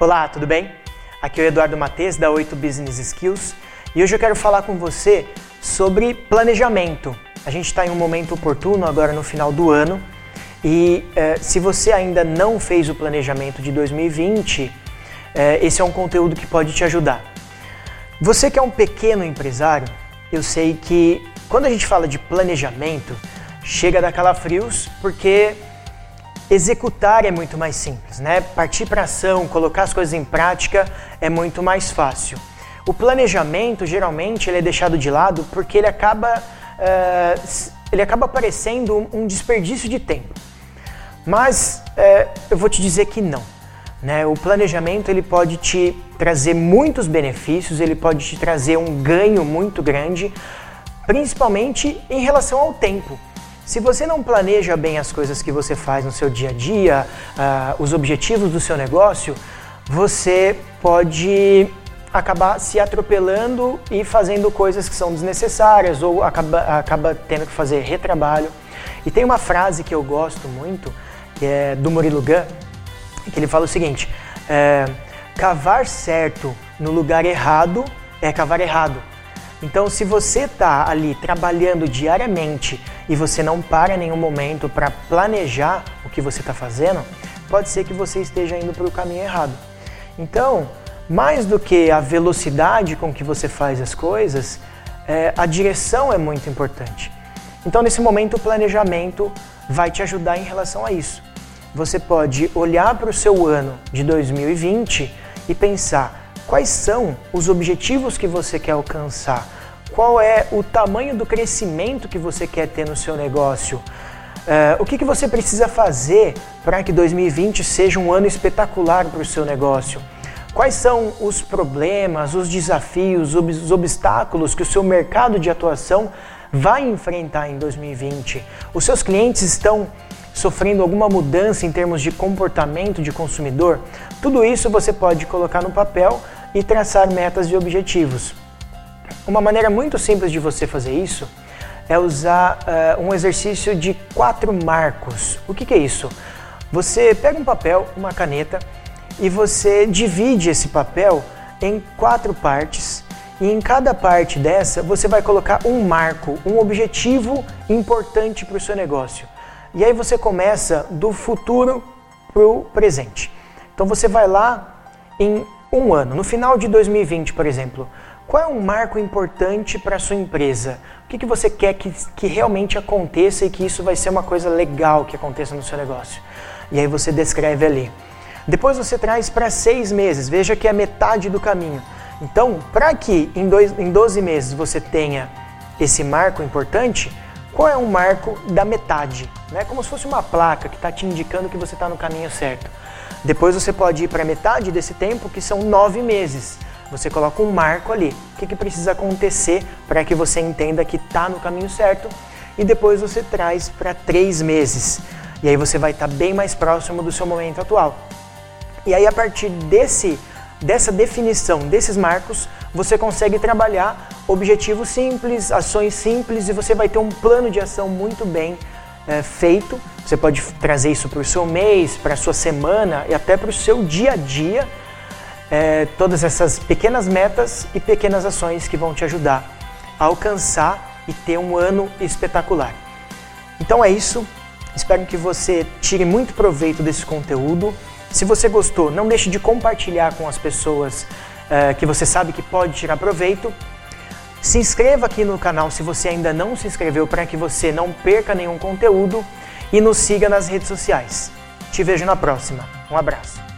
Olá, tudo bem? Aqui é o Eduardo Mates da 8 Business Skills e hoje eu quero falar com você sobre planejamento. A gente está em um momento oportuno agora no final do ano e eh, se você ainda não fez o planejamento de 2020, eh, esse é um conteúdo que pode te ajudar. Você que é um pequeno empresário, eu sei que quando a gente fala de planejamento, chega a dar calafrios porque Executar é muito mais simples, né? Partir para ação, colocar as coisas em prática é muito mais fácil. O planejamento geralmente ele é deixado de lado porque ele acaba, uh, ele acaba parecendo um desperdício de tempo. Mas uh, eu vou te dizer que não. Né? O planejamento ele pode te trazer muitos benefícios, ele pode te trazer um ganho muito grande, principalmente em relação ao tempo. Se você não planeja bem as coisas que você faz no seu dia a dia, uh, os objetivos do seu negócio, você pode acabar se atropelando e fazendo coisas que são desnecessárias ou acaba, acaba tendo que fazer retrabalho. E tem uma frase que eu gosto muito, que é do Murilo Gun, que ele fala o seguinte: é, cavar certo no lugar errado é cavar errado. Então, se você está ali trabalhando diariamente e você não para em nenhum momento para planejar o que você está fazendo, pode ser que você esteja indo para o caminho errado. Então, mais do que a velocidade com que você faz as coisas, é, a direção é muito importante. Então, nesse momento, o planejamento vai te ajudar em relação a isso. Você pode olhar para o seu ano de 2020 e pensar quais são os objetivos que você quer alcançar, qual é o tamanho do crescimento que você quer ter no seu negócio. Uh, o que, que você precisa fazer para que 2020 seja um ano espetacular para o seu negócio? Quais são os problemas, os desafios, os obstáculos que o seu mercado de atuação vai enfrentar em 2020? Os seus clientes estão sofrendo alguma mudança em termos de comportamento de consumidor? Tudo isso você pode colocar no papel e traçar metas e objetivos. Uma maneira muito simples de você fazer isso é usar uh, um exercício de quatro marcos. O que, que é isso? Você pega um papel, uma caneta e você divide esse papel em quatro partes e em cada parte dessa você vai colocar um marco, um objetivo importante para o seu negócio. E aí você começa do futuro para o presente. Então você vai lá em um ano, no final de 2020, por exemplo, qual é um marco importante para a sua empresa? O que, que você quer que, que realmente aconteça e que isso vai ser uma coisa legal que aconteça no seu negócio? E aí você descreve ali. Depois você traz para seis meses, veja que é metade do caminho. Então, para que em, dois, em 12 meses você tenha esse marco importante, qual é um marco da metade? Né? Como se fosse uma placa que está te indicando que você está no caminho certo. Depois você pode ir para metade desse tempo, que são nove meses. Você coloca um marco ali. O que, que precisa acontecer para que você entenda que está no caminho certo? E depois você traz para três meses. E aí você vai estar tá bem mais próximo do seu momento atual. E aí a partir desse dessa definição desses marcos, você consegue trabalhar objetivos simples, ações simples e você vai ter um plano de ação muito bem é, feito. Você pode trazer isso para o seu mês, para a sua semana e até para o seu dia a dia. É, todas essas pequenas metas e pequenas ações que vão te ajudar a alcançar e ter um ano espetacular. Então é isso. Espero que você tire muito proveito desse conteúdo. Se você gostou, não deixe de compartilhar com as pessoas é, que você sabe que pode tirar proveito. Se inscreva aqui no canal se você ainda não se inscreveu para que você não perca nenhum conteúdo e nos siga nas redes sociais. Te vejo na próxima. Um abraço.